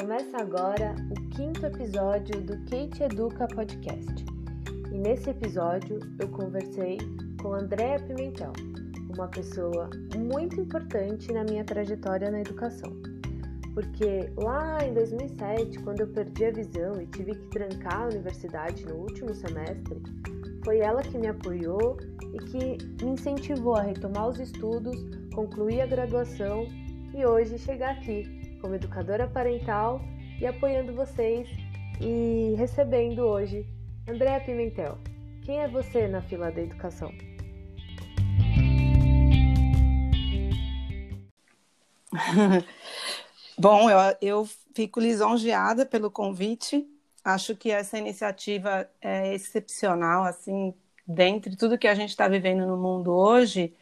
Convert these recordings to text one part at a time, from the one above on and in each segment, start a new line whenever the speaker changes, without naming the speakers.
Começa agora o quinto episódio do Kate Educa Podcast. E nesse episódio eu conversei com Andréa Pimentel, uma pessoa muito importante na minha trajetória na educação. Porque lá em 2007, quando eu perdi a visão e tive que trancar a universidade no último semestre, foi ela que me apoiou e que me incentivou a retomar os estudos, concluir a graduação e hoje chegar aqui como educadora parental e apoiando vocês e recebendo hoje Andréa Pimentel. Quem é você na fila da educação?
Bom, eu, eu fico lisonjeada pelo convite. Acho que essa iniciativa é excepcional, assim, dentre tudo que a gente está vivendo no mundo hoje,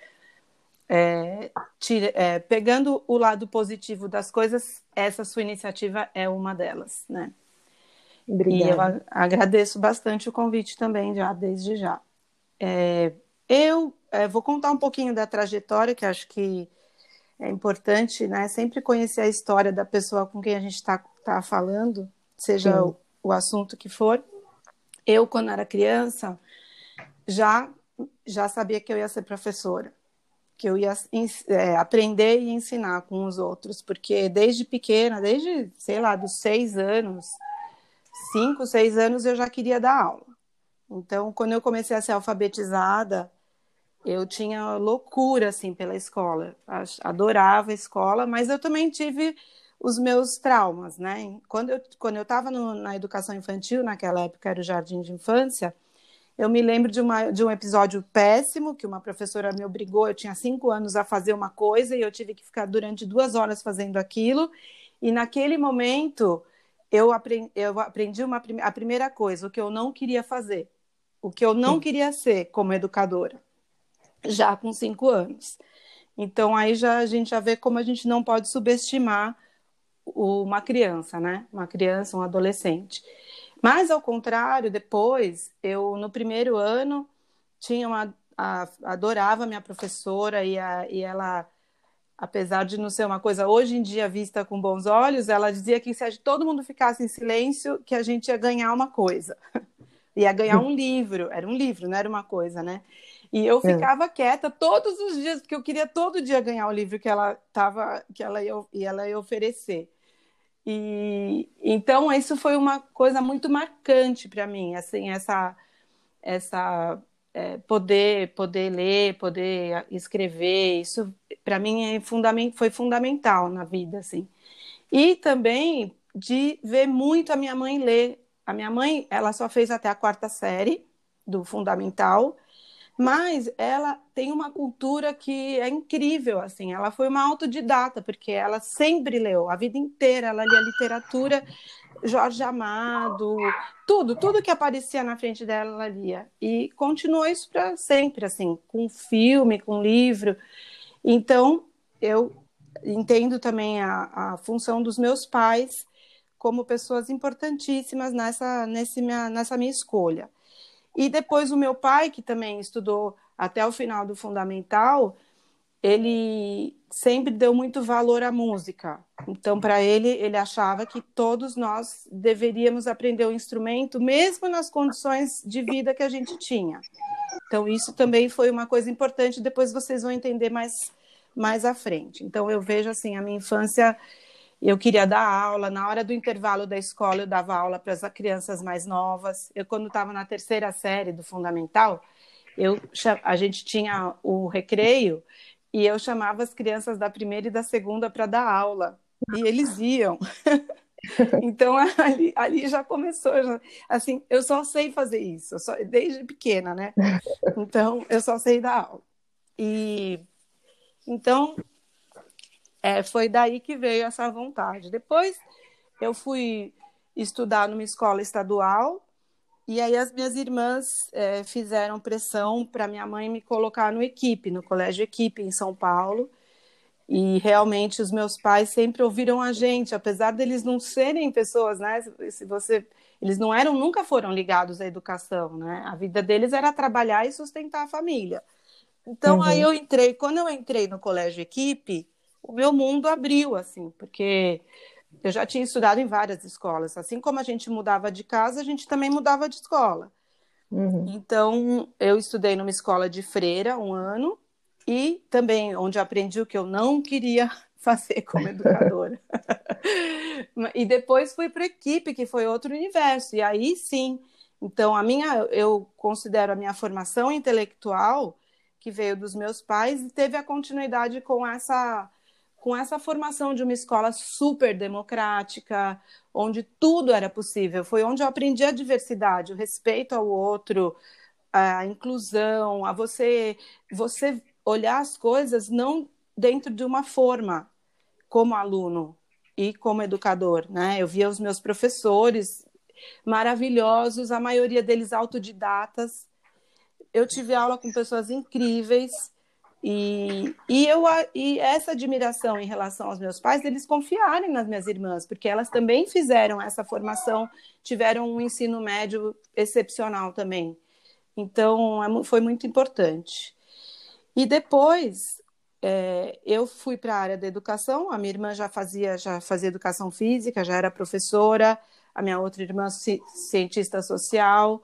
é, tira, é, pegando o lado positivo das coisas, essa sua iniciativa é uma delas, né? Obrigada. E eu agradeço bastante o convite também, já desde já. É, eu é, vou contar um pouquinho da trajetória, que acho que é importante, né? Sempre conhecer a história da pessoa com quem a gente está tá falando, seja o, o assunto que for. Eu, quando era criança, já já sabia que eu ia ser professora que eu ia é, aprender e ensinar com os outros, porque desde pequena, desde, sei lá, dos seis anos, cinco, seis anos, eu já queria dar aula. Então, quando eu comecei a ser alfabetizada, eu tinha loucura, assim, pela escola. Adorava a escola, mas eu também tive os meus traumas, né? Quando eu quando eu estava na educação infantil, naquela época era o jardim de infância, eu me lembro de, uma, de um episódio péssimo que uma professora me obrigou. Eu tinha cinco anos a fazer uma coisa e eu tive que ficar durante duas horas fazendo aquilo. E naquele momento eu aprendi, eu aprendi uma, a primeira coisa, o que eu não queria fazer, o que eu não queria ser como educadora, já com cinco anos. Então aí já a gente já vê como a gente não pode subestimar uma criança, né? Uma criança, um adolescente. Mas, ao contrário, depois, eu, no primeiro ano, tinha uma, a, adorava minha professora e, a, e ela, apesar de não ser uma coisa hoje em dia vista com bons olhos, ela dizia que se todo mundo ficasse em silêncio, que a gente ia ganhar uma coisa. ia ganhar um livro, era um livro, não era uma coisa, né? E eu é. ficava é. quieta todos os dias, porque eu queria todo dia ganhar o livro que ela tava, que ela ia, ela ia oferecer. E então isso foi uma coisa muito marcante para mim, assim, essa essa é, poder poder ler, poder escrever, isso para mim é fundament, foi fundamental na vida, assim. E também de ver muito a minha mãe ler. A minha mãe, ela só fez até a quarta série do fundamental mas ela tem uma cultura que é incrível, assim. Ela foi uma autodidata, porque ela sempre leu, a vida inteira ela lia literatura, Jorge Amado, tudo, tudo que aparecia na frente dela ela lia. E continuou isso para sempre, assim, com filme, com livro. Então, eu entendo também a, a função dos meus pais como pessoas importantíssimas nessa, nesse minha, nessa minha escolha. E depois o meu pai, que também estudou até o final do fundamental, ele sempre deu muito valor à música. Então, para ele, ele achava que todos nós deveríamos aprender o instrumento, mesmo nas condições de vida que a gente tinha. Então, isso também foi uma coisa importante. Depois vocês vão entender mais mais à frente. Então, eu vejo assim a minha infância eu queria dar aula. Na hora do intervalo da escola, eu dava aula para as crianças mais novas. Eu, quando estava na terceira série do fundamental, eu, a gente tinha o recreio e eu chamava as crianças da primeira e da segunda para dar aula. E eles iam. então, ali, ali já começou. Já, assim, eu só sei fazer isso, só, desde pequena, né? Então, eu só sei dar aula. E então, é, foi daí que veio essa vontade. Depois eu fui estudar numa escola estadual e aí as minhas irmãs é, fizeram pressão para minha mãe me colocar no equipe, no colégio equipe em São Paulo. E realmente os meus pais sempre ouviram a gente, apesar deles não serem pessoas, né? Se você, eles não eram, nunca foram ligados à educação, né? A vida deles era trabalhar e sustentar a família. Então uhum. aí eu entrei, quando eu entrei no colégio equipe, o meu mundo abriu, assim, porque eu já tinha estudado em várias escolas. Assim como a gente mudava de casa, a gente também mudava de escola. Uhum. Então, eu estudei numa escola de freira um ano e também onde aprendi o que eu não queria fazer como educadora. e depois fui para a equipe, que foi outro universo. E aí sim, então a minha, eu considero a minha formação intelectual que veio dos meus pais e teve a continuidade com essa com essa formação de uma escola super democrática, onde tudo era possível. Foi onde eu aprendi a diversidade, o respeito ao outro, a inclusão, a você você olhar as coisas não dentro de uma forma, como aluno e como educador, né? Eu via os meus professores maravilhosos, a maioria deles autodidatas. Eu tive aula com pessoas incríveis e, e, eu, e essa admiração em relação aos meus pais, eles confiarem nas minhas irmãs, porque elas também fizeram essa formação, tiveram um ensino médio excepcional também. Então, é foi muito importante. E depois, é, eu fui para a área da educação, a minha irmã já fazia, já fazia educação física, já era professora, a minha outra irmã cientista social,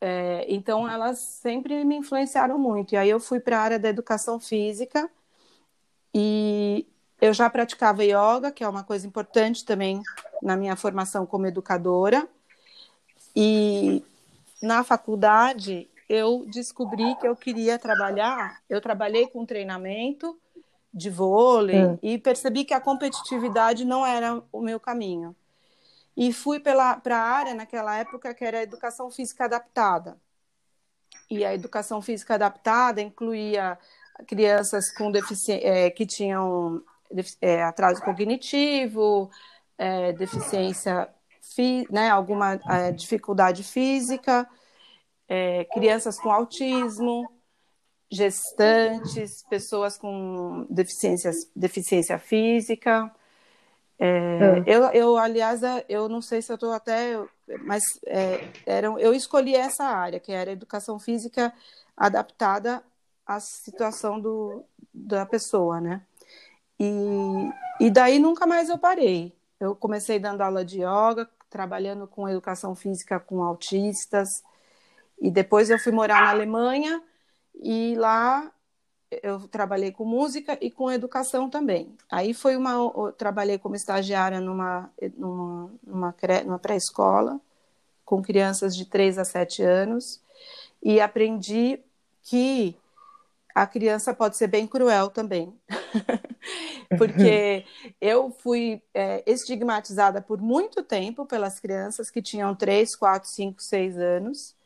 é, então elas sempre me influenciaram muito. E aí eu fui para a área da educação física e eu já praticava yoga, que é uma coisa importante também na minha formação como educadora. E na faculdade eu descobri que eu queria trabalhar, eu trabalhei com treinamento de vôlei hum. e percebi que a competitividade não era o meu caminho. E fui para a área naquela época que era a educação física adaptada. E a educação física adaptada incluía crianças com deficiência, é, que tinham é, atraso cognitivo, é, deficiência, fi, né, alguma dificuldade física, crianças com autismo, gestantes, pessoas com deficiência física. É, é. eu, eu, aliás, eu não sei se eu estou até, mas é, eram, eu escolhi essa área, que era educação física adaptada à situação do, da pessoa, né? E, e daí nunca mais eu parei. Eu comecei dando aula de yoga, trabalhando com educação física com autistas, e depois eu fui morar na Alemanha e lá eu trabalhei com música e com educação também. Aí foi uma eu trabalhei como estagiária numa numa, numa, numa pré-escola com crianças de 3 a 7 anos e aprendi que a criança pode ser bem cruel também. Porque eu fui é, estigmatizada por muito tempo pelas crianças que tinham 3, 4, 5, 6 anos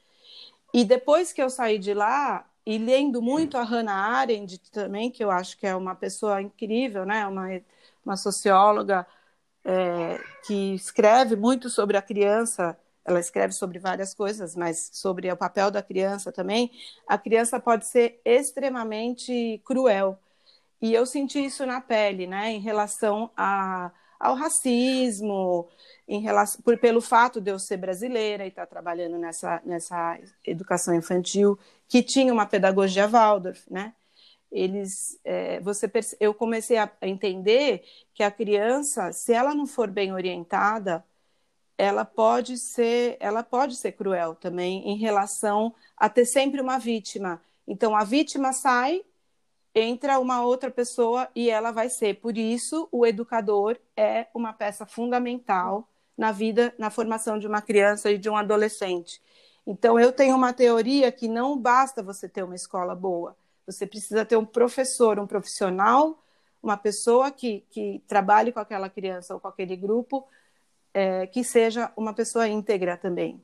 e depois que eu saí de lá, e lendo muito a Hannah Arendt também, que eu acho que é uma pessoa incrível, né? uma, uma socióloga é, que escreve muito sobre a criança, ela escreve sobre várias coisas, mas sobre o papel da criança também, a criança pode ser extremamente cruel. E eu senti isso na pele, né, em relação a, ao racismo, em relação, por, pelo fato de eu ser brasileira e estar trabalhando nessa, nessa educação infantil, que tinha uma pedagogia Waldorf, né? Eles, é, você, eu comecei a entender que a criança, se ela não for bem orientada, ela pode ser, ela pode ser cruel também em relação a ter sempre uma vítima. Então a vítima sai, entra uma outra pessoa e ela vai ser. Por isso, o educador é uma peça fundamental na vida, na formação de uma criança e de um adolescente. Então, eu tenho uma teoria que não basta você ter uma escola boa, você precisa ter um professor, um profissional, uma pessoa que, que trabalhe com aquela criança ou com aquele grupo, é, que seja uma pessoa íntegra também.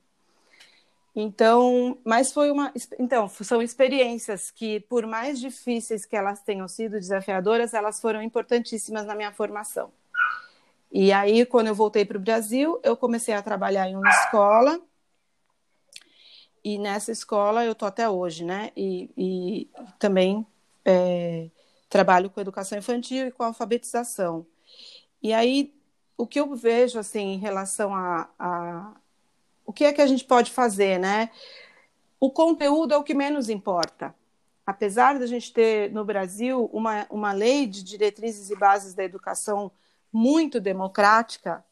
Então, mas foi uma, então são experiências que, por mais difíceis que elas tenham sido desafiadoras, elas foram importantíssimas na minha formação. E aí, quando eu voltei para o Brasil, eu comecei a trabalhar em uma escola. E nessa escola eu estou até hoje, né? E, e também é, trabalho com educação infantil e com alfabetização. E aí, o que eu vejo, assim, em relação a, a o que é que a gente pode fazer, né? O conteúdo é o que menos importa. Apesar da gente ter no Brasil uma, uma lei de diretrizes e bases da educação muito democrática,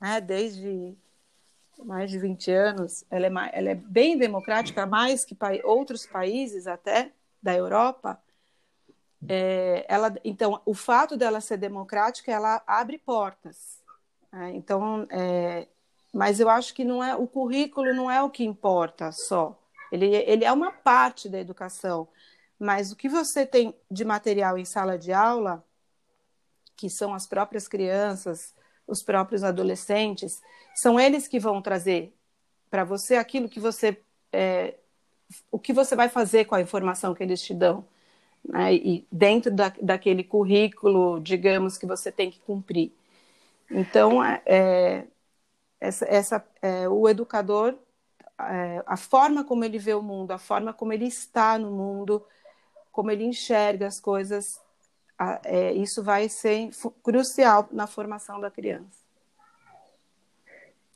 né, desde mais de 20 anos, ela é, ela é bem democrática, mais que outros países até da Europa. É, ela, então, o fato dela ser democrática, ela abre portas. Né? Então, é, mas eu acho que não é o currículo não é o que importa só. Ele, ele é uma parte da educação, mas o que você tem de material em sala de aula, que são as próprias crianças, os próprios adolescentes, são eles que vão trazer para você aquilo que você é, o que você vai fazer com a informação que eles te dão. Né? E dentro da, daquele currículo, digamos, que você tem que cumprir. Então, é, é essa, essa, é, o educador, é, a forma como ele vê o mundo, a forma como ele está no mundo, como ele enxerga as coisas, é, isso vai ser crucial na formação da criança.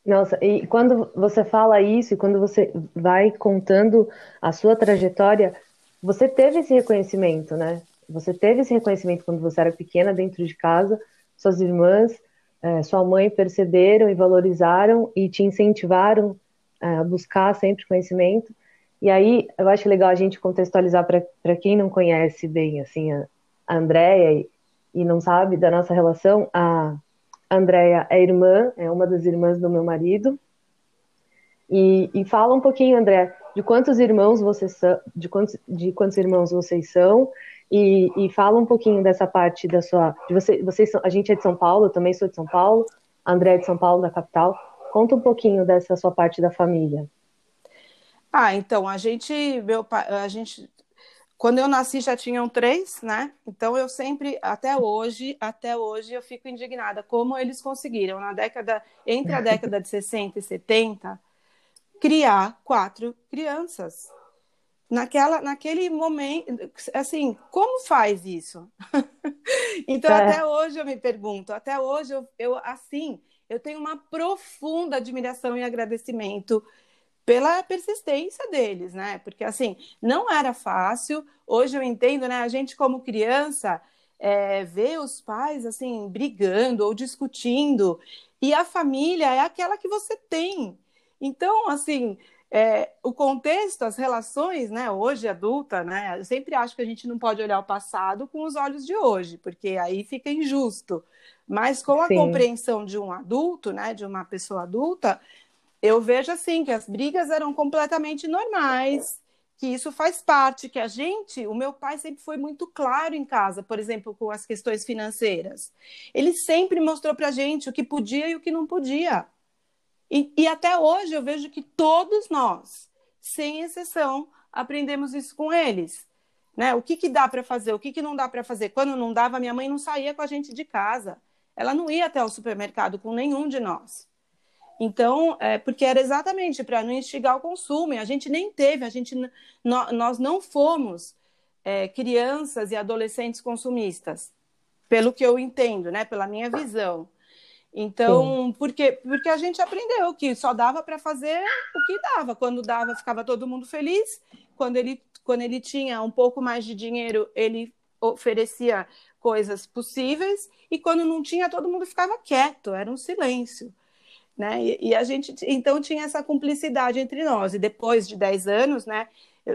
Nossa, e quando você fala isso, e quando você vai contando a sua trajetória, você teve esse reconhecimento, né? Você teve esse reconhecimento quando você era pequena dentro de casa, suas irmãs, é, sua mãe perceberam e valorizaram e te incentivaram é, a buscar sempre conhecimento. E aí, eu acho legal a gente contextualizar para quem não conhece bem, assim, a, a e, e não sabe da nossa relação, a Andrea é irmã, é uma das irmãs do meu marido. E, e fala um pouquinho, André, de quantos irmãos vocês são, de quantos, de quantos irmãos vocês são, e, e fala um pouquinho dessa parte da sua. De você, vocês são, a gente é de São Paulo, eu também sou de São Paulo, a André é de São Paulo, da capital. Conta um pouquinho dessa sua parte da família.
Ah, então, a gente, meu a gente quando eu nasci já tinham três, né? Então eu sempre, até hoje, até hoje eu fico indignada como eles conseguiram na década, entre a década de 60 e 70, criar quatro crianças. Naquela, naquele momento, assim, como faz isso? então é. até hoje eu me pergunto, até hoje eu, eu assim, eu tenho uma profunda admiração e agradecimento pela persistência deles, né? Porque assim, não era fácil. Hoje eu entendo, né? A gente como criança é, vê os pais assim brigando ou discutindo e a família é aquela que você tem. Então, assim, é, o contexto, as relações, né? Hoje adulta, né? Eu sempre acho que a gente não pode olhar o passado com os olhos de hoje, porque aí fica injusto. Mas com a Sim. compreensão de um adulto, né? De uma pessoa adulta, eu vejo assim que as brigas eram completamente normais, que isso faz parte, que a gente, o meu pai sempre foi muito claro em casa, por exemplo, com as questões financeiras. Ele sempre mostrou para a gente o que podia e o que não podia. E, e até hoje eu vejo que todos nós, sem exceção, aprendemos isso com eles. Né? O que, que dá para fazer, o que, que não dá para fazer. Quando não dava, minha mãe não saía com a gente de casa. Ela não ia até o supermercado com nenhum de nós. Então, é, porque era exatamente para não instigar o consumo, e a gente nem teve, a gente, nós não fomos é, crianças e adolescentes consumistas, pelo que eu entendo, né, pela minha visão. Então, porque, porque a gente aprendeu que só dava para fazer o que dava. Quando dava, ficava todo mundo feliz. Quando ele, quando ele tinha um pouco mais de dinheiro, ele oferecia coisas possíveis. E quando não tinha, todo mundo ficava quieto, era um silêncio. Né? E, e, a gente então tinha essa cumplicidade entre nós. E depois de 10 anos, né,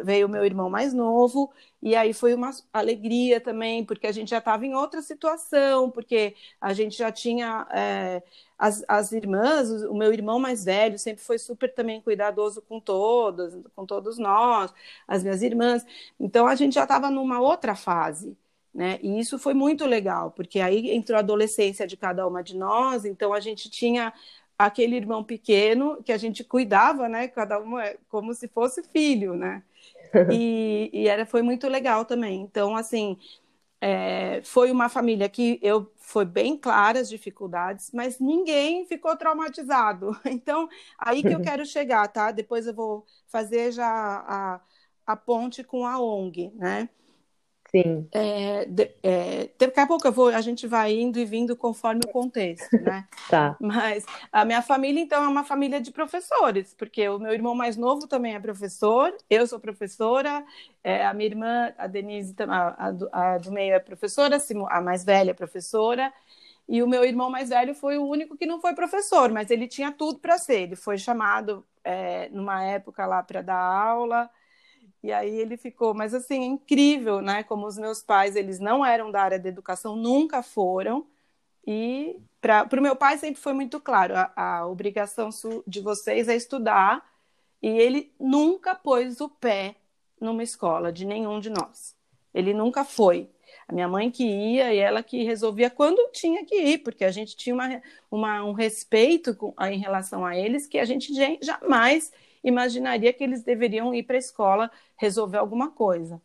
veio o meu irmão mais novo, e aí foi uma alegria também, porque a gente já estava em outra situação, porque a gente já tinha é, as, as irmãs, o meu irmão mais velho sempre foi super também cuidadoso com todos, com todos nós, as minhas irmãs. Então a gente já estava numa outra fase. Né? E isso foi muito legal, porque aí entrou a adolescência de cada uma de nós, então a gente tinha aquele irmão pequeno que a gente cuidava, né? Cada um é como se fosse filho, né? E, e era, foi muito legal também. Então, assim, é, foi uma família que eu foi bem clara as dificuldades, mas ninguém ficou traumatizado. Então, aí que eu quero chegar, tá? Depois eu vou fazer já a, a ponte com a ONG, né?
Sim.
É, é, daqui a pouco vou, a gente vai indo e vindo conforme o contexto, né?
tá.
Mas a minha família, então, é uma família de professores, porque o meu irmão mais novo também é professor, eu sou professora, é, a minha irmã, a Denise, a, a, do, a do meio é professora, a mais velha é professora, E o meu irmão mais velho foi o único que não foi professor, mas ele tinha tudo para ser. Ele foi chamado é, numa época lá para dar aula. E aí ele ficou, mas assim, é incrível, né? Como os meus pais, eles não eram da área da educação, nunca foram. E para o meu pai sempre foi muito claro, a, a obrigação de vocês é estudar. E ele nunca pôs o pé numa escola de nenhum de nós. Ele nunca foi. A minha mãe que ia e ela que resolvia quando tinha que ir, porque a gente tinha uma, uma, um respeito com, em relação a eles que a gente jamais imaginaria que eles deveriam ir para a escola resolver alguma coisa.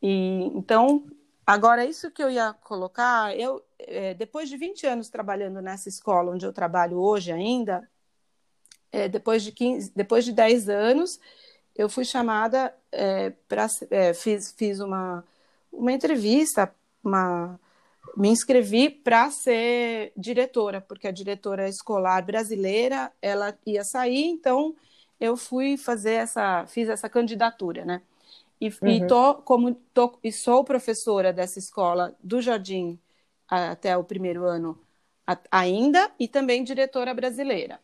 E então, agora isso que eu ia colocar, eu é, depois de 20 anos trabalhando nessa escola onde eu trabalho hoje ainda, é, depois de 15, depois de 10 anos, eu fui chamada é, para é, fiz, fiz uma uma entrevista, uma, me inscrevi para ser diretora, porque a diretora escolar brasileira ela ia sair, então eu fui fazer essa, fiz essa candidatura, né? E, uhum. e tô como tô, e sou professora dessa escola do Jardim até o primeiro ano ainda e também diretora brasileira.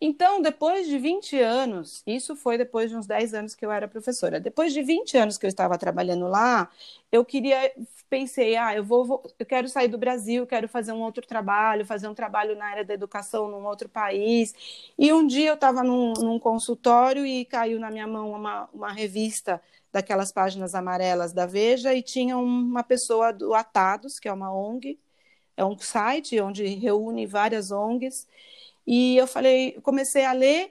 Então, depois de 20 anos, isso foi depois de uns 10 anos que eu era professora. Depois de 20 anos que eu estava trabalhando lá, eu queria, pensei, ah, eu vou, vou eu quero sair do Brasil, quero fazer um outro trabalho, fazer um trabalho na área da educação num outro país. E um dia eu estava num, num, consultório e caiu na minha mão uma, uma revista daquelas páginas amarelas da Veja e tinha uma pessoa do Atados, que é uma ONG, é um site onde reúne várias ONGs. E eu falei, comecei a ler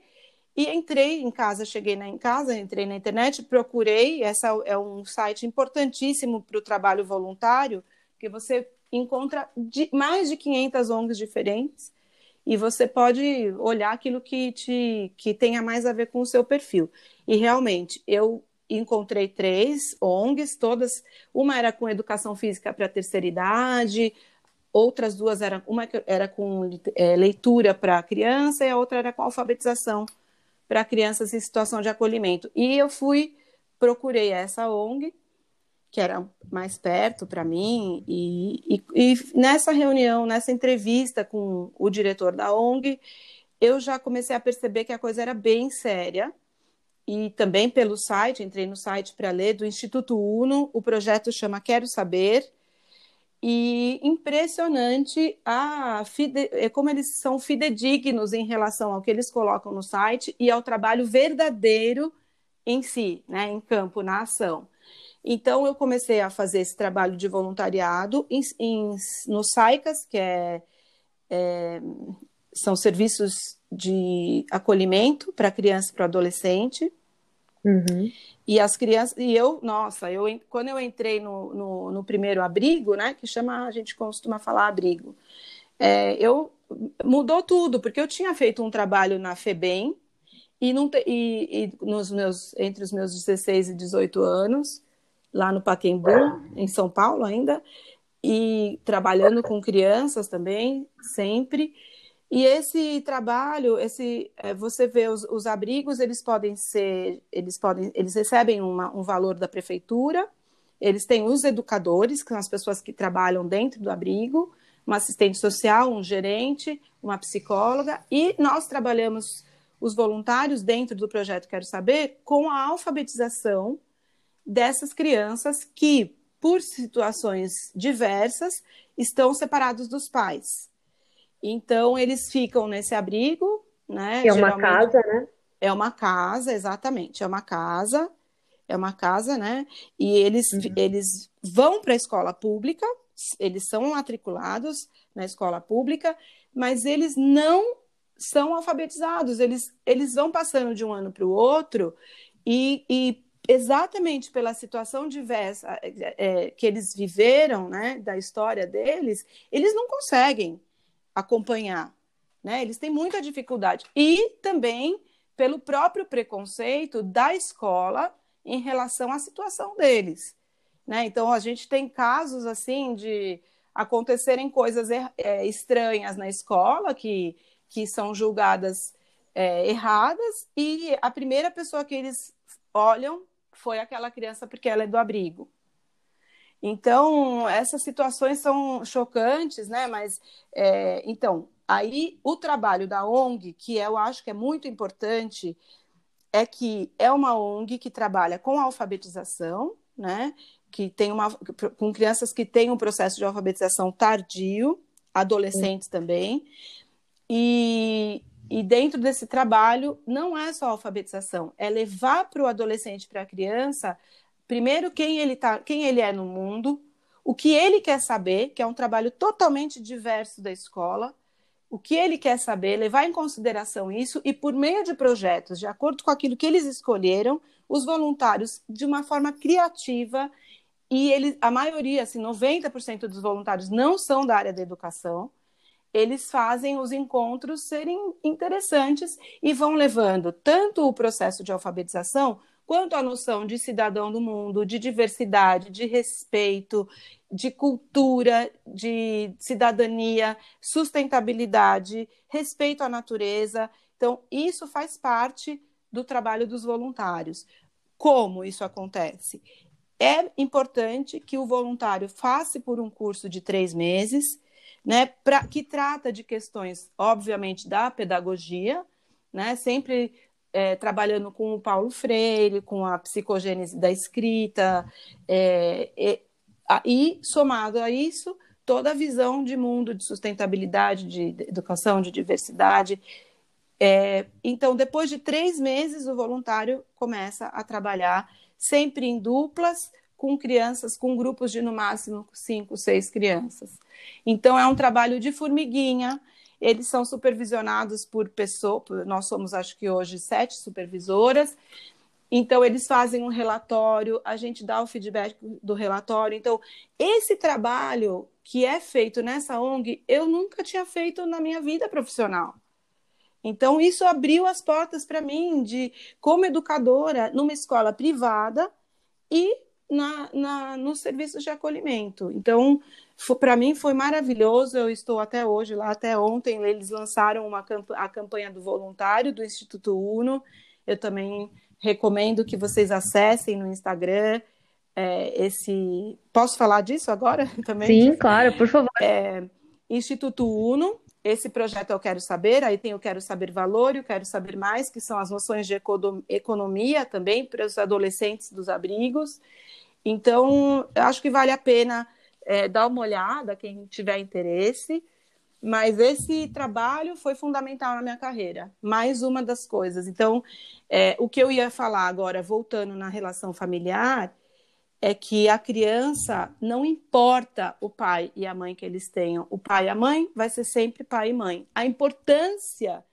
e entrei em casa, cheguei na, em casa, entrei na internet, procurei. Essa é um site importantíssimo para o trabalho voluntário, que você encontra de, mais de 500 ONGs diferentes e você pode olhar aquilo que te que tenha mais a ver com o seu perfil. E realmente, eu encontrei três ONGs, todas, uma era com educação física para terceira idade, outras duas eram, uma era com é, leitura para criança e a outra era com alfabetização para crianças em situação de acolhimento. E eu fui, procurei essa ONG, que era mais perto para mim, e, e, e nessa reunião, nessa entrevista com o diretor da ONG, eu já comecei a perceber que a coisa era bem séria, e também pelo site, entrei no site para ler, do Instituto Uno, o projeto chama Quero Saber, e impressionante a fide... É como eles são fidedignos em relação ao que eles colocam no site e ao trabalho verdadeiro em si, né, em campo, na ação. Então, eu comecei a fazer esse trabalho de voluntariado em, em, no SAICAS, que é, é, são serviços de acolhimento para criança e para adolescente. Uhum. E as crianças, e eu, nossa, eu, quando eu entrei no, no, no primeiro abrigo, né, que chama, a gente costuma falar abrigo, é, eu mudou tudo, porque eu tinha feito um trabalho na FEBEM, e, não te, e, e nos meus, entre os meus 16 e 18 anos, lá no Paquembu, em São Paulo ainda, e trabalhando com crianças também, sempre, e esse trabalho, esse, é, você vê os, os, abrigos, eles podem ser, eles podem, eles recebem uma, um valor da prefeitura, eles têm os educadores, que são as pessoas que trabalham dentro do abrigo, um assistente social, um gerente, uma psicóloga, e nós trabalhamos os voluntários dentro do projeto Quero Saber com a alfabetização dessas crianças que, por situações diversas, estão separados dos pais. Então, eles ficam nesse abrigo, né?
É uma casa, né?
É uma casa, exatamente. É uma casa, é uma casa, né? E eles, uhum. eles vão para a escola pública, eles são matriculados na escola pública, mas eles não são alfabetizados, eles, eles vão passando de um ano para o outro e, e, exatamente pela situação diversa é, é, que eles viveram, né, da história deles, eles não conseguem acompanhar. Né? Eles têm muita dificuldade. E também pelo próprio preconceito da escola em relação à situação deles. Né? Então, a gente tem casos assim de acontecerem coisas é, estranhas na escola que, que são julgadas é, erradas e a primeira pessoa que eles olham foi aquela criança porque ela é do abrigo. Então, essas situações são chocantes, né? Mas, é, então, aí o trabalho da ONG, que eu acho que é muito importante, é que é uma ONG que trabalha com alfabetização, né? Que tem uma com crianças que têm um processo de alfabetização tardio, adolescentes também. E, e dentro desse trabalho não é só alfabetização, é levar para o adolescente, para a criança, primeiro quem ele tá, quem ele é no mundo, o que ele quer saber, que é um trabalho totalmente diverso da escola, o que ele quer saber, levar em consideração isso e por meio de projetos, de acordo com aquilo que eles escolheram, os voluntários de uma forma criativa e ele, a maioria, assim, 90% dos voluntários não são da área da educação. Eles fazem os encontros serem interessantes e vão levando tanto o processo de alfabetização quanto a noção de cidadão do mundo, de diversidade, de respeito, de cultura, de cidadania, sustentabilidade, respeito à natureza. Então, isso faz parte do trabalho dos voluntários. Como isso acontece? É importante que o voluntário faça por um curso de três meses, né, pra, que trata de questões, obviamente, da pedagogia, né, sempre é, trabalhando com o Paulo Freire, com a psicogênese da escrita, é, é, e somado a isso, toda a visão de mundo, de sustentabilidade, de educação, de diversidade. É, então, depois de três meses, o voluntário começa a trabalhar sempre em duplas, com crianças, com grupos de no máximo cinco, seis crianças. Então, é um trabalho de formiguinha, eles são supervisionados por pessoas, nós somos, acho que hoje, sete supervisoras. Então, eles fazem um relatório, a gente dá o feedback do relatório. Então, esse trabalho que é feito nessa ONG, eu nunca tinha feito na minha vida profissional. Então, isso abriu as portas para mim de, como educadora, numa escola privada e na, na, nos serviços de acolhimento. Então, para mim foi maravilhoso. Eu estou até hoje lá, até ontem eles lançaram uma a campanha do voluntário do Instituto Uno. Eu também recomendo que vocês acessem no Instagram é, esse. Posso falar disso agora também?
Sim, claro, por favor.
É, Instituto Uno. Esse projeto eu quero saber, aí tem eu quero saber valor e eu quero saber mais, que são as noções de economia também para os adolescentes dos abrigos. Então, eu acho que vale a pena é, dar uma olhada, quem tiver interesse. Mas esse trabalho foi fundamental na minha carreira, mais uma das coisas. Então, é, o que eu ia falar agora, voltando na relação familiar, é que a criança não importa o pai e a mãe que eles tenham, o pai e a mãe vai ser sempre pai e mãe. A importância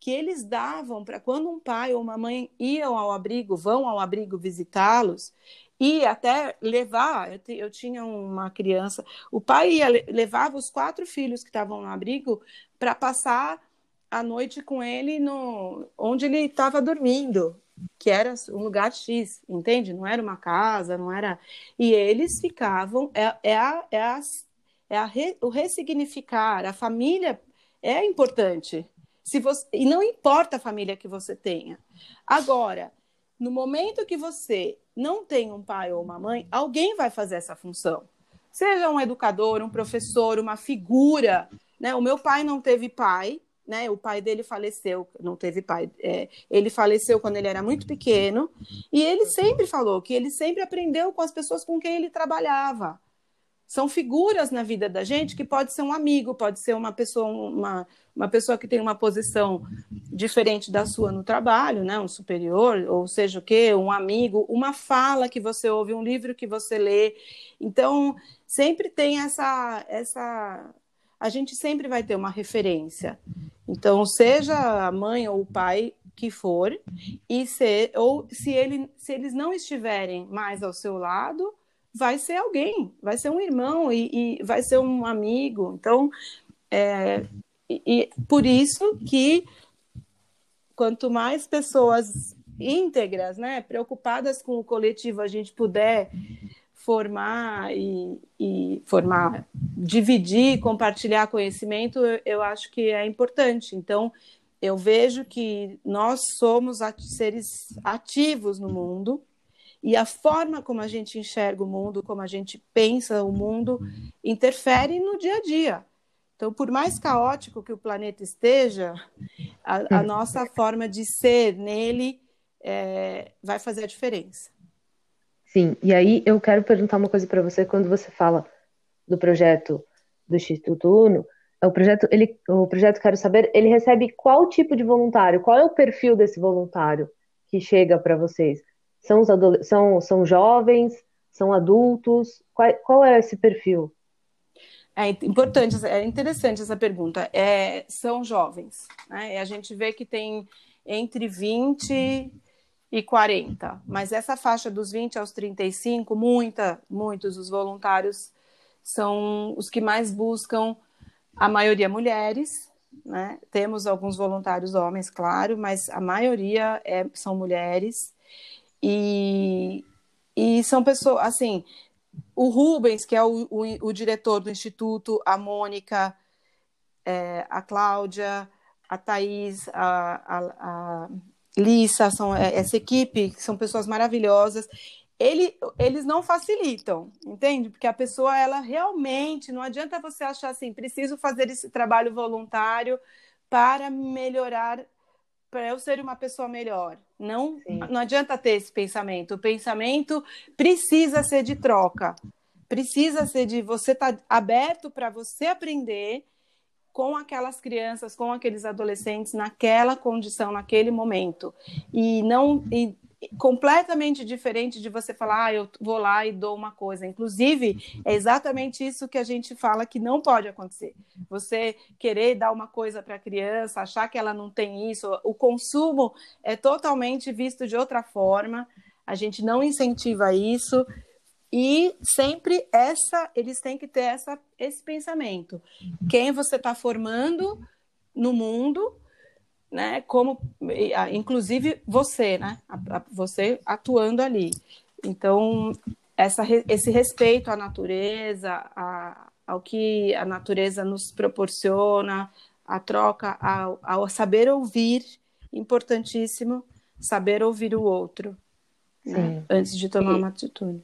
que eles davam para quando um pai ou uma mãe iam ao abrigo, vão ao abrigo visitá-los, e até levar, eu, eu, tinha uma criança, o pai ia, levava os quatro filhos que estavam no abrigo para passar a noite com ele no onde ele estava dormindo, que era um lugar X, entende? Não era uma casa, não era. E eles ficavam, é, é, a, é, a, é a re, o ressignificar, a família é importante. Se você, e não importa a família que você tenha. Agora, no momento que você não tem um pai ou uma mãe, alguém vai fazer essa função. Seja um educador, um professor, uma figura. Né? O meu pai não teve pai, né? O pai dele faleceu, não teve pai. É, ele faleceu quando ele era muito pequeno, e ele sempre falou que ele sempre aprendeu com as pessoas com quem ele trabalhava são figuras na vida da gente que pode ser um amigo, pode ser uma pessoa, uma, uma pessoa que tem uma posição diferente da sua no trabalho, né? um superior, ou seja o quê, um amigo, uma fala que você ouve, um livro que você lê. Então, sempre tem essa. essa a gente sempre vai ter uma referência. Então, seja a mãe ou o pai que for, e se, ou se, ele, se eles não estiverem mais ao seu lado, vai ser alguém, vai ser um irmão e, e vai ser um amigo. Então, é, e, e por isso que quanto mais pessoas íntegras, né, preocupadas com o coletivo a gente puder formar e, e, formar, dividir, compartilhar conhecimento, eu, eu, acho que é importante. Então, eu vejo que nós somos seres ativos no mundo E a forma como a gente enxerga o mundo, como a gente pensa o mundo, interfere no dia a dia. Então, por mais caótico que o planeta esteja, a, a nossa forma de ser nele é, vai fazer a diferença.
Sim, e aí eu quero perguntar uma coisa para você quando você fala do projeto do Instituto Uno, o projeto, ele, o projeto Quero Saber, ele recebe qual tipo de voluntário? Qual é o perfil desse voluntário que chega para vocês? São, são, são jovens? São adultos? Qual, qual é esse perfil?
É importante, é interessante essa pergunta. É, são jovens, né? A gente vê que tem entre 20 e 40. Mas essa faixa dos 20 aos 35, muita, muitos dos voluntários são os que mais buscam, a maioria mulheres, né? Temos alguns voluntários homens, claro, mas a maioria é, são mulheres. E, e são pessoas, assim, o Rubens, que é o, o, o diretor do Instituto, a Mônica, é, a Cláudia, a Thaís, a, a, a Lissa, são, é, essa equipe, são pessoas maravilhosas. Ele, eles não facilitam, entende? Porque a pessoa, ela realmente, não adianta você achar assim, preciso fazer esse trabalho voluntário para melhorar, para eu ser uma pessoa melhor. Não, não adianta ter esse pensamento. O pensamento precisa ser de troca, precisa ser de você estar tá aberto para você aprender com aquelas crianças, com aqueles adolescentes naquela condição, naquele momento. E não e completamente diferente de você falar, ah, eu vou lá e dou uma coisa. Inclusive, é exatamente isso que a gente fala que não pode acontecer. Você querer dar uma coisa para a criança, achar que ela não tem isso, o consumo é totalmente visto de outra forma. A gente não incentiva isso. E sempre essa, eles têm que ter essa, esse pensamento. Quem você está formando no mundo, né? Como, inclusive você, né? Você atuando ali. Então, essa, esse respeito à natureza, a, ao que a natureza nos proporciona, a troca, ao, ao saber ouvir, importantíssimo, saber ouvir o outro, né? antes de tomar uma atitude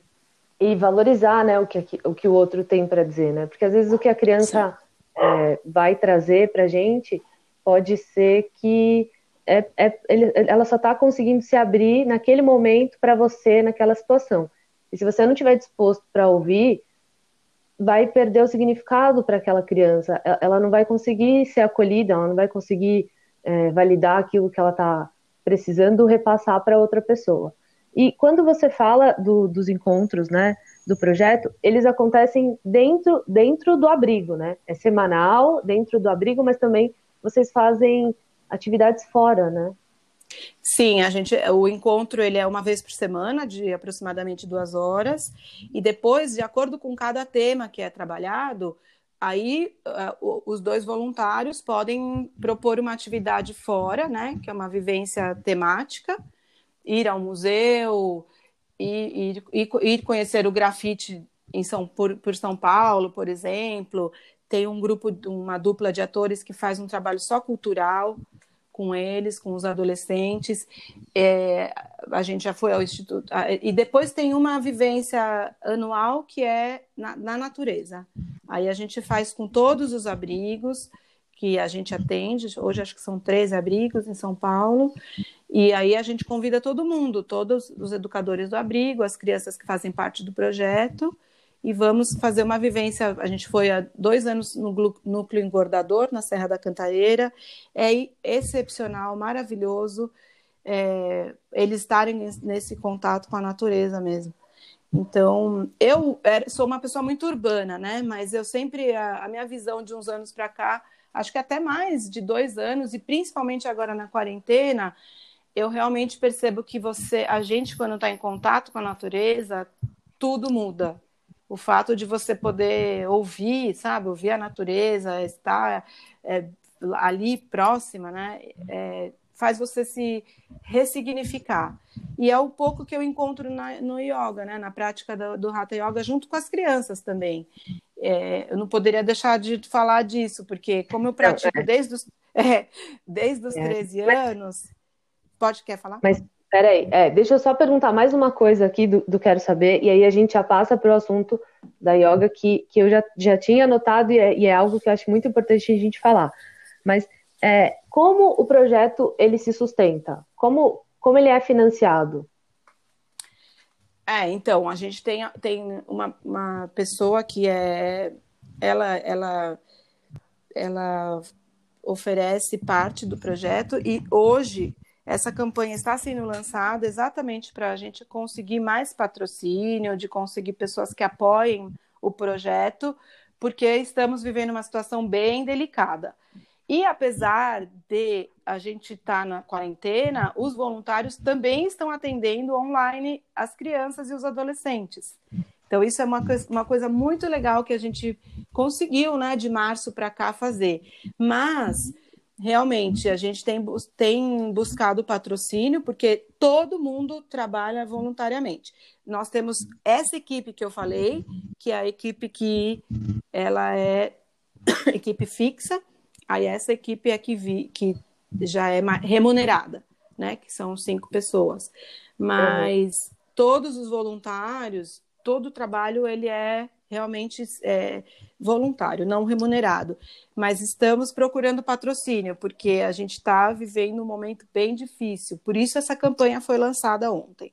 e valorizar né, o, que, o que o outro tem para dizer, né? Porque às vezes o que a criança é, vai trazer para a gente pode ser que é, é, ele, ela só está conseguindo se abrir naquele momento para você, naquela situação. E se você não estiver disposto para ouvir, vai perder o significado para aquela criança. Ela não vai conseguir ser acolhida, ela não vai conseguir é, validar aquilo que ela está precisando repassar para outra pessoa. E quando você fala do, dos encontros, né, do projeto, eles acontecem dentro, dentro do abrigo, né? É semanal, dentro do abrigo, mas também vocês fazem atividades fora, né?
Sim, a gente, o encontro ele é uma vez por semana, de aproximadamente duas horas, e depois, de acordo com cada tema que é trabalhado, aí uh, os dois voluntários podem propor uma atividade fora, né, que é uma vivência temática, ir ao museu, ir, ir, ir conhecer o grafite em São, por, por São Paulo, por exemplo. Tem um grupo, uma dupla de atores que faz um trabalho só cultural com eles, com os adolescentes. É, a gente já foi ao Instituto. E depois tem uma vivência anual que é na, na natureza. Aí a gente faz com todos os abrigos que a gente atende. Hoje acho que são 13 abrigos em São Paulo. E aí a gente convida todo mundo, todos os educadores do abrigo, as crianças que fazem parte do projeto, e vamos fazer uma vivência. A gente foi há dois anos no núcleo engordador, na Serra da Cantareira. É excepcional, maravilhoso é, eles estarem nesse contato com a natureza mesmo. Então, eu sou uma pessoa muito urbana, né? Mas eu sempre, a, a minha visão de uns anos para cá, acho que até mais de dois anos, e principalmente agora na quarentena, eu realmente percebo que você, a gente, quando está em contato com a natureza, tudo muda. O fato de você poder ouvir, sabe, ouvir a natureza, estar é, ali próxima, né, é, faz você se ressignificar. E é o pouco que eu encontro na, no yoga, né, na prática do, do Hatha Yoga, junto com as crianças também. É, eu não poderia deixar de falar disso, porque como eu pratico é. desde os, é, desde os 13 é. anos, Pode, quer falar?
Mas Peraí, é, deixa eu só perguntar mais uma coisa aqui do, do Quero Saber, e aí a gente já passa para o assunto da yoga que, que eu já, já tinha anotado e é, e é algo que eu acho muito importante a gente falar. Mas é, como o projeto ele se sustenta? Como, como ele é financiado?
É, então, a gente tem, tem uma, uma pessoa que é. Ela, ela, ela oferece parte do projeto e hoje essa campanha está sendo lançada exatamente para a gente conseguir mais patrocínio, de conseguir pessoas que apoiem o projeto, porque estamos vivendo uma situação bem delicada. E apesar de a gente estar tá na quarentena, os voluntários também estão atendendo online as crianças e os adolescentes. Então, isso é uma, uma coisa muito legal que a gente conseguiu, né, de março para cá fazer. Mas, realmente, a gente tem, tem buscado patrocínio, porque todo mundo trabalha voluntariamente. Nós temos essa equipe que eu falei, que é a equipe que ela é equipe fixa, Aí essa equipe é que, vi, que já é remunerada, né? Que são cinco pessoas. Mas uhum. todos os voluntários, todo o trabalho ele é realmente é, voluntário, não remunerado. Mas estamos procurando patrocínio, porque a gente está vivendo um momento bem difícil. Por isso essa campanha foi lançada ontem.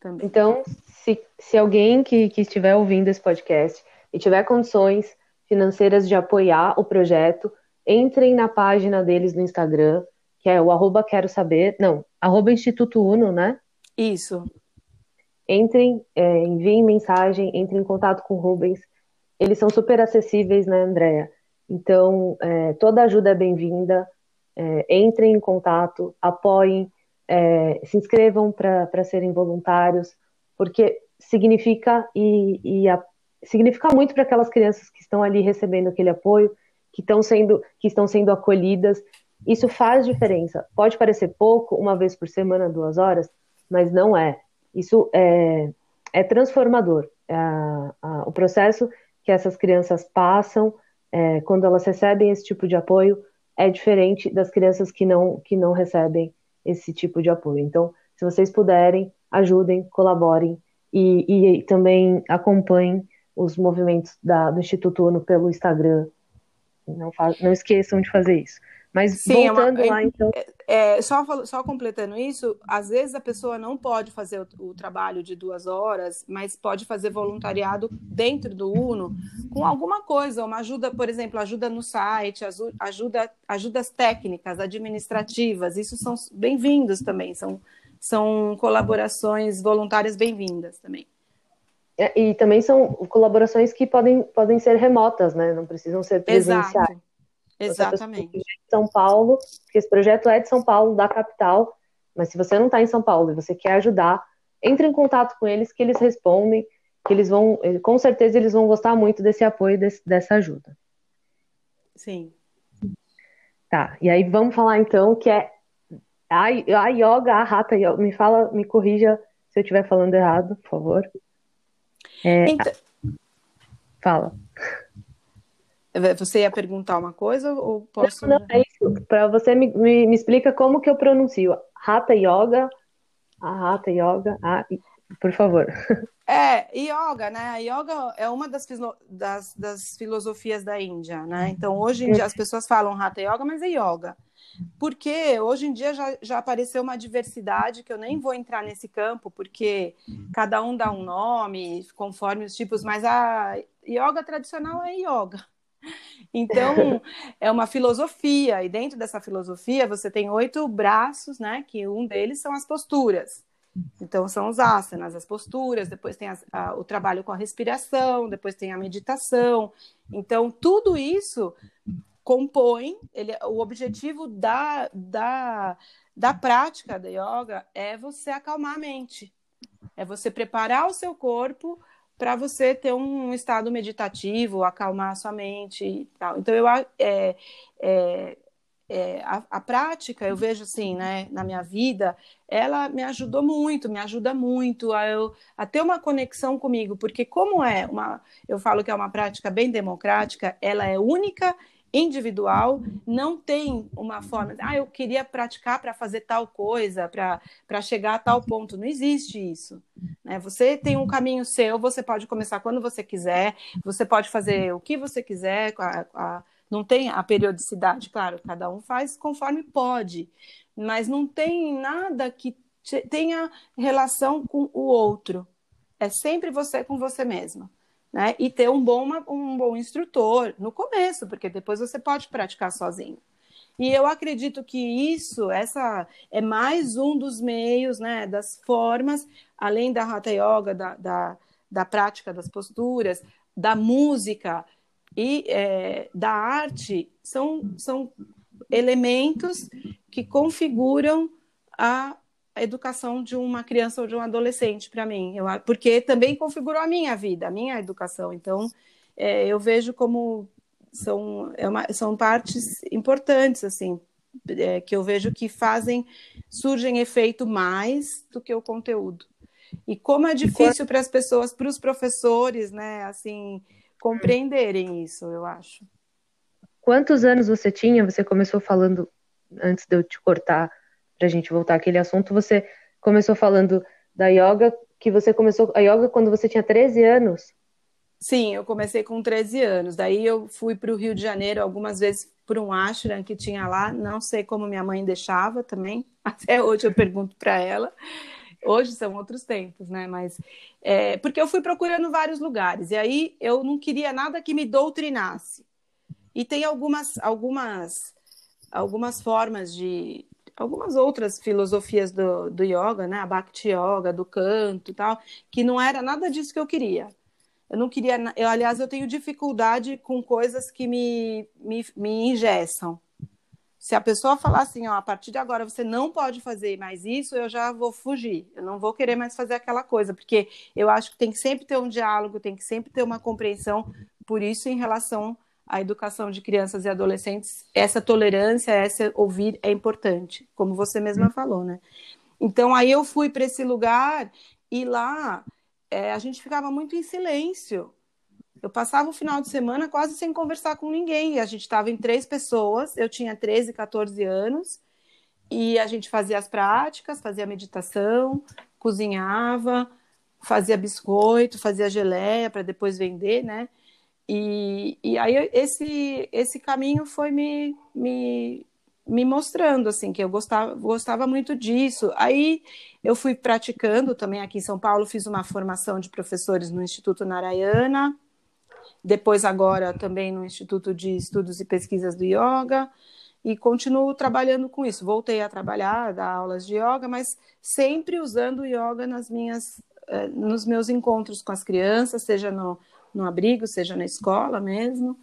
Também. Então, se, se alguém que, que estiver ouvindo esse podcast e tiver condições financeiras de apoiar o projeto, entrem na página deles no Instagram, que é o arroba quero saber, não, arroba Instituto Uno, né?
Isso.
Entrem, é, enviem mensagem, entrem em contato com o Rubens. Eles são super acessíveis, né, Andréia? Então, é, toda ajuda é bem-vinda. É, entrem em contato, apoiem, é, se inscrevam para serem voluntários, porque significa e, e a, significa muito para aquelas crianças que estão ali recebendo aquele apoio que estão sendo que estão sendo acolhidas. Isso faz diferença. Pode parecer pouco, uma vez por semana, duas horas, mas não é. Isso é, é transformador. É, o processo que essas crianças passam é, quando elas recebem esse tipo de apoio é diferente das crianças que não que não recebem esse tipo de apoio. Então, se vocês puderem, ajudem, colaborem e, e também acompanhem os movimentos da, do Instituto ONU pelo Instagram, não, faz, não esqueçam de fazer isso. Mas Sim, voltando é uma, lá, então.
É, é, só, só completando isso, às vezes a pessoa não pode fazer o, o, trabalho de duas horas, mas pode fazer voluntariado dentro do Uno com alguma coisa, uma ajuda, por exemplo, ajuda no site, ajuda, ajudas técnicas, administrativas, isso são bem-vindos também, são, são colaborações voluntárias bem-vindas também.
É, e também são colaborações que podem, podem ser remotas, né? Não precisam ser presenciais. Exato.
Exatamente. De
São Paulo, porque esse projeto é de São Paulo, da capital, mas se você não está em São Paulo e você quer ajudar, entre em contato com eles que eles respondem, que eles vão, com certeza eles vão gostar muito desse apoio, desse, dessa ajuda.
Sim.
Tá, e aí vamos falar então que é a, a yoga, a rata yoga, me fala, me corrija se eu estiver falando errado, por favor. É, então... Fala.
Você ia perguntar uma coisa ou posso?
Não, não é isso. Para você me, me, me, explica como que eu pronuncio Hatha Yoga, a Hatha Yoga, a, por favor.
É, yoga, né? A yoga é uma das, das, das filosofias da Índia, né? Então, hoje em dia as pessoas falam Hatha Yoga, mas é yoga. Porque hoje em dia já, já apareceu uma diversidade que eu nem vou entrar nesse campo, porque cada um dá um nome conforme os tipos, mas a yoga tradicional é yoga. Então, é uma filosofia, e dentro dessa filosofia você tem oito braços, né? Que um deles são as posturas. Então, são os asanas, as posturas, depois tem as, a, o trabalho com a respiração, depois tem a meditação. Então, tudo isso compõe, ele, o objetivo da, da, da prática da yoga é você acalmar a mente, é você preparar o seu corpo para você ter um estado meditativo, acalmar a sua mente e tal. Então, eu, é, é, é, a, a, prática, eu vejo assim, né, na minha vida, ela me ajudou muito, me ajuda muito a, eu, a ter uma conexão comigo, porque como é uma, eu falo que é uma prática bem democrática, ela é única individual, não tem uma forma, ah, eu queria praticar para fazer tal coisa, para chegar a tal ponto. Não existe isso. Né? Você tem um caminho seu, você pode começar quando você quiser, você pode fazer o que você quiser, a, a, não tem a periodicidade, claro, cada um faz conforme pode, mas não tem nada que tenha relação com o outro. É sempre você com você mesma né? E ter um bom, um bom instrutor no começo, porque depois você pode praticar sozinho. E eu acredito que isso, essa é mais um dos meios, né, das formas, além da Hatha Yoga, da, da, da prática das posturas, da música e é, da arte, são, são elementos que configuram a a educação de uma criança ou de um adolescente para mim, eu, porque também configurou a minha vida, a minha educação. Então, é, eu vejo como são, é uma, são partes importantes, assim, é, que eu vejo que fazem, surgem efeito mais do que o conteúdo. E como é difícil para as pessoas, para os professores, né, assim, compreenderem isso, eu acho.
Quantos anos você tinha? Você começou falando, antes de eu te cortar, para a gente voltar àquele assunto, você começou falando da yoga, que você começou a yoga quando você tinha 13 anos.
Sim, eu comecei com 13 anos. Daí eu fui para o Rio de Janeiro algumas vezes por um ashram que tinha lá. Não sei como minha mãe deixava também. Até hoje eu pergunto para ela. Hoje são outros tempos, né? Mas é, porque eu fui procurando vários lugares e aí eu não queria nada que me doutrinasse. E tem algumas algumas algumas formas de, algumas outras filosofias do, do yoga, né? A Bhakti Yoga, do canto e tal, que não era nada disso que eu queria. Eu não queria. Eu, aliás, eu tenho dificuldade com coisas que me, me, me engessam. Se a pessoa falar assim, ó, a partir de agora você não pode fazer mais isso, eu já vou fugir. Eu não vou querer mais fazer aquela coisa, porque eu acho que tem que sempre ter um diálogo, tem que sempre ter uma compreensão. Por isso, em relação a educação de crianças e adolescentes, essa tolerância, essa ouvir é importante, como você mesma hum. falou, né? Então aí eu fui para esse lugar e lá é, a gente ficava muito em silêncio. Eu passava o final de semana quase sem conversar com ninguém. A gente estava em três pessoas, eu tinha 13, 14 anos, e a gente fazia as práticas, fazia meditação, cozinhava, fazia biscoito, fazia geleia para depois vender, né? E, e aí esse, esse caminho foi me, me, me mostrando assim que eu gostava, gostava muito disso. Aí eu fui praticando também aqui em São Paulo, fiz uma formação de professores no Instituto Narayana, depois agora também no Instituto de Estudos e Pesquisas do Yoga, e continuo trabalhando com isso. Voltei a trabalhar, dar aulas de yoga, mas sempre usando yoga nas minhas, eh, nos meus encontros com as crianças, seja no no abrigo, seja na escola mesmo.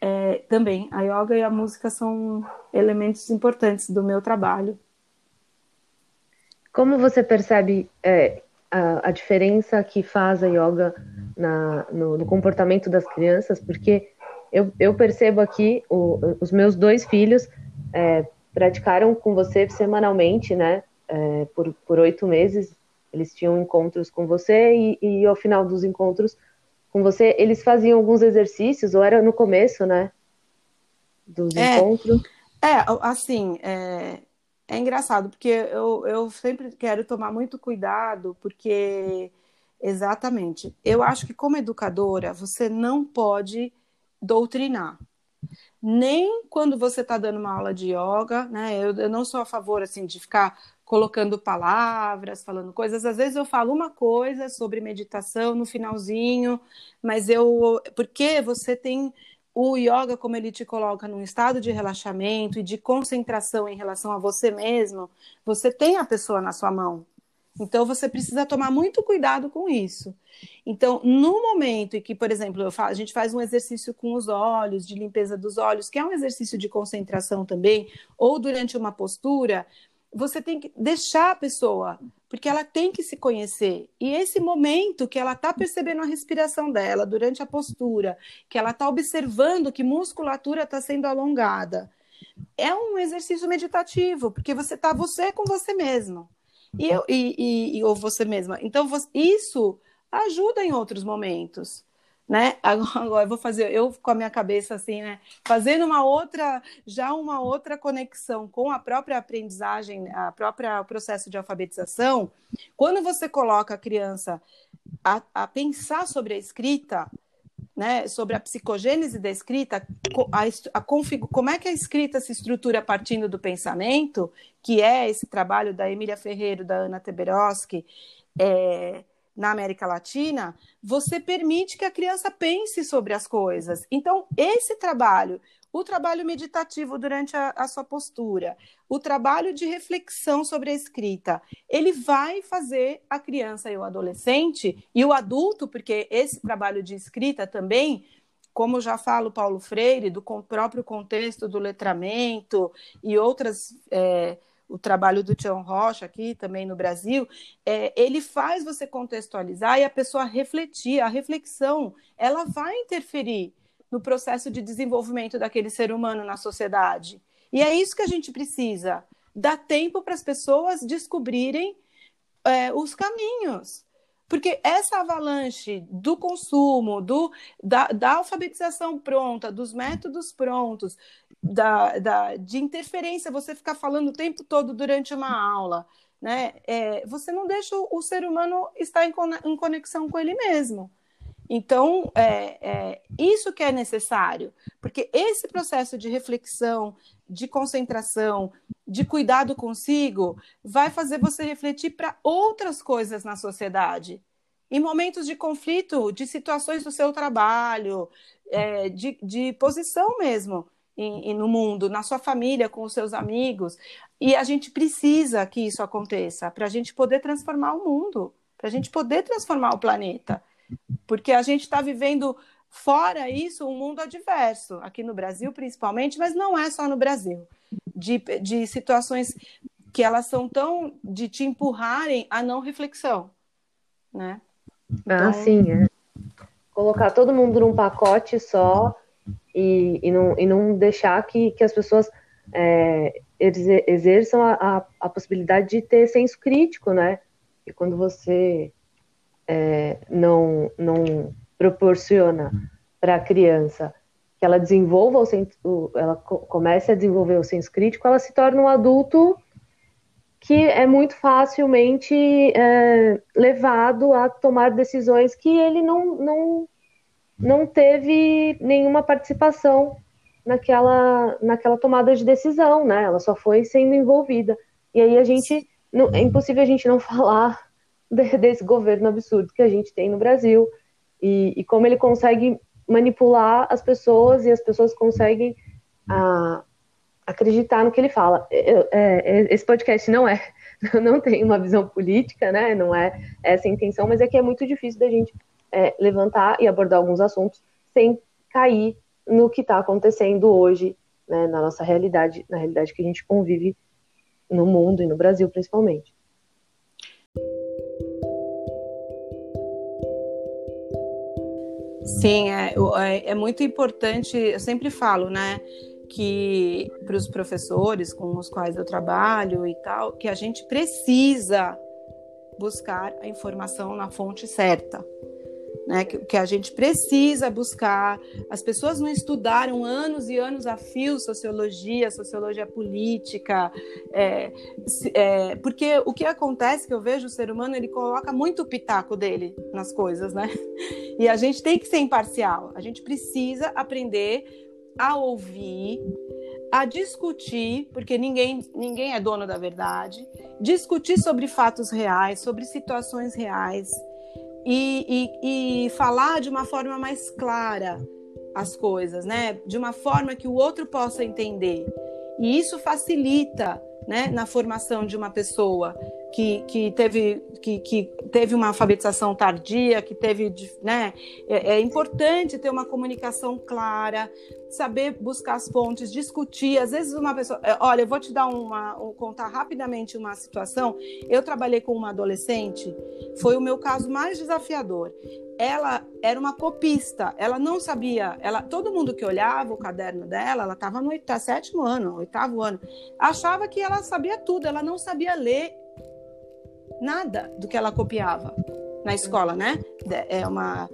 É, também a yoga e a música são elementos importantes do meu trabalho.
Como você percebe é, a, a, diferença que faz a yoga na, no, no, comportamento das crianças? Porque eu, eu percebo aqui, o, os meus dois filhos é, praticaram com você semanalmente, né? É, por, oito meses, eles tinham encontros com você e, e ao final dos encontros com você, eles faziam alguns exercícios, ou era no começo, né? Dos é, encontros?
É, assim, é, é engraçado, porque eu, eu sempre quero tomar muito cuidado, porque, exatamente, eu acho que como educadora, você não pode doutrinar. Nem quando você está dando uma aula de yoga, né? Eu, eu não sou a favor, assim, de ficar colocando palavras, falando coisas. Às vezes eu falo uma coisa sobre meditação no finalzinho, mas eu. Porque você tem o yoga, como ele te coloca num estado de relaxamento e de concentração em relação a você mesmo, você tem a pessoa na sua mão. Então você precisa tomar muito cuidado com isso. Então, no momento em que, por exemplo, falo, a gente faz um exercício com os olhos, de limpeza dos olhos, que é um exercício de concentração também, ou durante uma postura, você tem que deixar a pessoa, porque ela tem que se conhecer. E esse momento que ela está percebendo a respiração dela durante a postura, que ela está observando que musculatura está sendo alongada, é um exercício meditativo, porque você está você com você mesmo. E, eu, e, e, ou você mesma. Então, isso ajuda em outros momentos. Né? Agora eu vou fazer, eu com a minha cabeça assim, né? Fazendo uma outra, já uma outra conexão com a própria aprendizagem, a própria processo de alfabetização. Quando você coloca a criança a, a pensar sobre a escrita, né, sobre a psicogênese da escrita, a, a config, como é que a escrita se estrutura partindo do pensamento, que é esse trabalho da Emília Ferreiro, da Ana Teberoski, é, na América Latina, você permite que a criança pense sobre as coisas. Então, esse trabalho, o trabalho meditativo durante a, a, sua postura, o trabalho de reflexão sobre a escrita, ele vai fazer a criança e o adolescente e o adulto, porque esse trabalho de escrita também, como já falo Paulo Freire, do próprio contexto do letramento e outras. É, o trabalho do Tião Rocha aqui também no Brasil, é, ele faz você contextualizar e a pessoa refletir. A reflexão, ela vai interferir no processo de desenvolvimento daquele ser humano na sociedade. E é isso que a gente precisa. Dar tempo para as pessoas descobrirem é, os caminhos. Porque essa avalanche do consumo, do, da, da alfabetização pronta, dos métodos prontos, da, da, de interferência, você ficar falando o tempo todo durante uma aula, né? É, você não deixa o, ser humano estar em, em, conexão com ele mesmo. Então, é, é, isso que é necessário, porque esse processo de reflexão, de concentração, de cuidado consigo, vai fazer você refletir para outras coisas na sociedade. Em momentos de conflito, de situações do seu trabalho, é, de, de posição mesmo no mundo, na sua família, com os seus amigos. E a gente precisa que isso aconteça para a gente poder transformar o mundo, para a gente poder transformar o planeta. Porque a gente está vivendo fora isso um mundo adverso, aqui no Brasil principalmente, mas não é só no Brasil, de, de situações que elas são tão de te empurrarem a não reflexão, né?
Ah, então... Ah, sim, é. Colocar todo mundo num pacote só e, e, não, e não deixar que, que as pessoas é, exerçam a, a, a, possibilidade de ter senso crítico, né? E quando você é, não, não proporciona para a criança que ela desenvolva o senso, ela comece a desenvolver o senso crítico, ela se torna um adulto que é muito facilmente é, levado a tomar decisões que ele não, não, não teve nenhuma participação naquela, naquela tomada de decisão, né? Ela só foi sendo envolvida. E aí a gente. Não, é impossível a gente não falar de, desse governo absurdo que a gente tem no Brasil e, e como ele consegue manipular as pessoas e as pessoas conseguem ah, acreditar no que ele fala. Eu, é, é, esse podcast não é, não tem uma visão política, né? Não é essa a intenção, mas é que é muito difícil da gente é, levantar e abordar alguns assuntos sem cair no que está acontecendo hoje, né, na nossa realidade, na realidade que a gente convive no mundo e no Brasil principalmente.
Sim, é, é, é muito importante, eu sempre falo, né, que para os professores com os quais eu trabalho e tal, que a gente precisa buscar a informação na fonte certa né, que, que, a gente precisa buscar. As pessoas não estudaram anos e anos a fio sociologia, sociologia política, é, é, porque o que acontece que eu vejo o ser humano ele coloca muito o pitaco dele nas coisas, né? E a gente tem que ser imparcial. A gente precisa aprender a ouvir, a discutir, porque ninguém, ninguém é dono da verdade, discutir sobre fatos reais, sobre situações reais, e, e, e falar de uma forma mais clara as coisas, né? De uma forma que o outro possa entender. E isso facilita, né, na formação de uma pessoa que, que, teve, que, que teve uma alfabetização tardia, que teve, né? É, é, importante ter uma comunicação clara, saber buscar as pontes, discutir. Às vezes uma pessoa, é, olha, eu vou te dar uma, contar rapidamente uma situação. Eu trabalhei com uma adolescente, foi o meu caso mais desafiador. Ela era uma copista, ela não sabia, ela, todo mundo que olhava o caderno dela, ela estava no oitavo, sétimo ano, oitavo ano, achava que ela sabia tudo, ela não sabia ler nada do que ela copiava. na escola, né? É uma,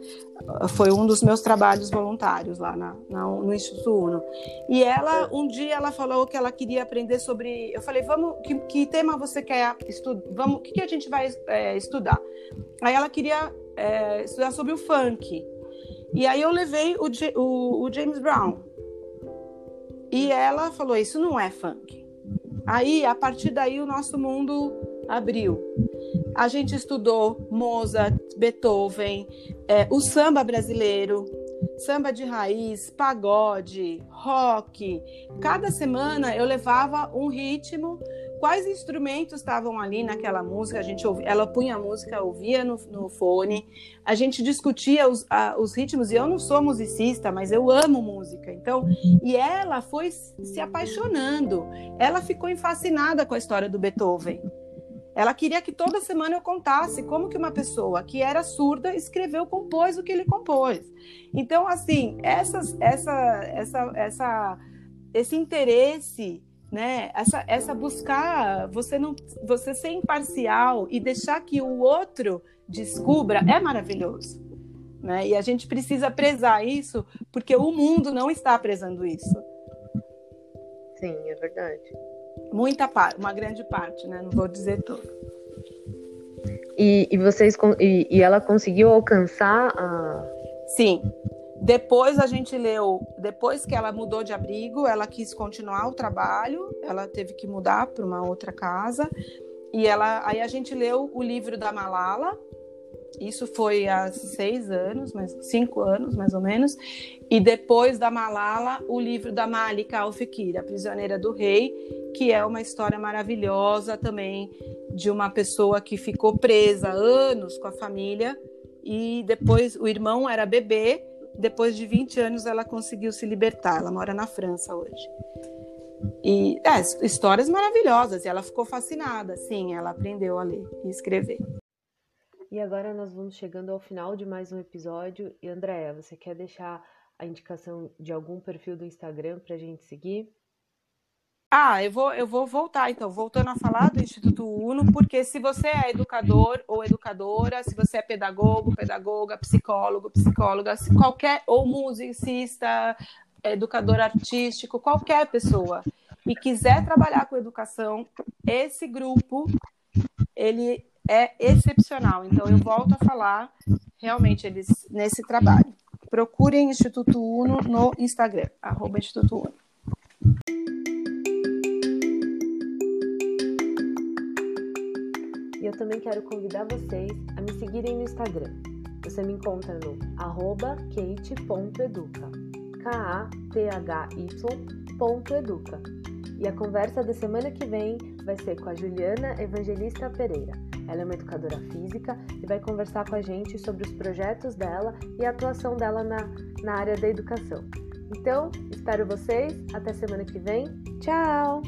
foi um dos meus trabalhos voluntários lá na, na, no Instituto Uno. E ela, um dia, ela falou que ela queria aprender sobre. Eu falei, vamos, que, que tema você quer estudar? Vamos, o que, que a gente vai é, estudar? Aí ela queria é, estudar sobre o funk. E aí eu levei o, o, o James Brown. E ela falou: Isso não é funk. Aí, a partir daí, o nosso mundo abriu. A gente estudou Mozart, Beethoven, é, o samba brasileiro, samba de raiz, pagode, rock. Cada semana eu levava um ritmo quais instrumentos estavam ali naquela música. A gente ouvia, ela punha a música, ouvia no, no fone, a gente discutia os, a, os, ritmos. E eu não sou musicista, mas eu amo música. Então, e ela foi se apaixonando. Ela ficou fascinada com a história do Beethoven. Ela queria que toda semana eu contasse como que uma pessoa que era surda escreveu, compôs o que ele compôs. Então, assim, essas, essa, essa, essa, esse interesse né? Essa, essa buscar você não você ser imparcial e deixar que o outro descubra é maravilhoso, né? E a gente precisa prezar isso porque o mundo não está prezando isso.
Sim, é verdade.
Muita parte, uma grande parte, né? Não vou dizer tudo.
E, e vocês e, e ela conseguiu alcançar a
Sim, depois a gente leu, depois que ela mudou de abrigo, ela quis continuar o trabalho, ela teve que mudar para uma outra casa. E ela, aí a gente leu o livro da Malala. Isso foi há seis anos, mais cinco anos mais ou menos. E depois da Malala, o livro da Malika Al-Fikir, a prisioneira do rei, que é uma história maravilhosa também de uma pessoa que ficou presa anos com a família e depois o irmão era bebê depois de 20 anos ela conseguiu se libertar. Ela mora na França hoje. E é, histórias maravilhosas. E ela ficou fascinada. Sim, ela aprendeu a ler e escrever.
E agora nós vamos chegando ao final de mais um episódio. E Andréia, você quer deixar a indicação de algum perfil do Instagram para a gente seguir?
Ah, eu vou, eu vou voltar, então, voltando a falar do Instituto Uno, porque se você é educador ou educadora, se você é pedagogo, pedagoga, psicólogo, psicóloga, qualquer, ou musicista, educador artístico, qualquer pessoa, e quiser trabalhar com educação, esse grupo, ele é excepcional. Então, eu volto a falar, realmente, eles nesse trabalho. Procurem Instituto Uno no Instagram, arroba Instituto Uno.
E eu também quero convidar vocês a me seguirem no Instagram. Você me encontra no arroba kate.educa, K-A-T-H-Y.educa. E a conversa da semana que vem vai ser com a Juliana Evangelista Pereira. Ela é uma educadora física e vai conversar com a gente sobre os projetos dela e a atuação dela na, na área da educação. Então, espero vocês. Até semana que vem. Tchau!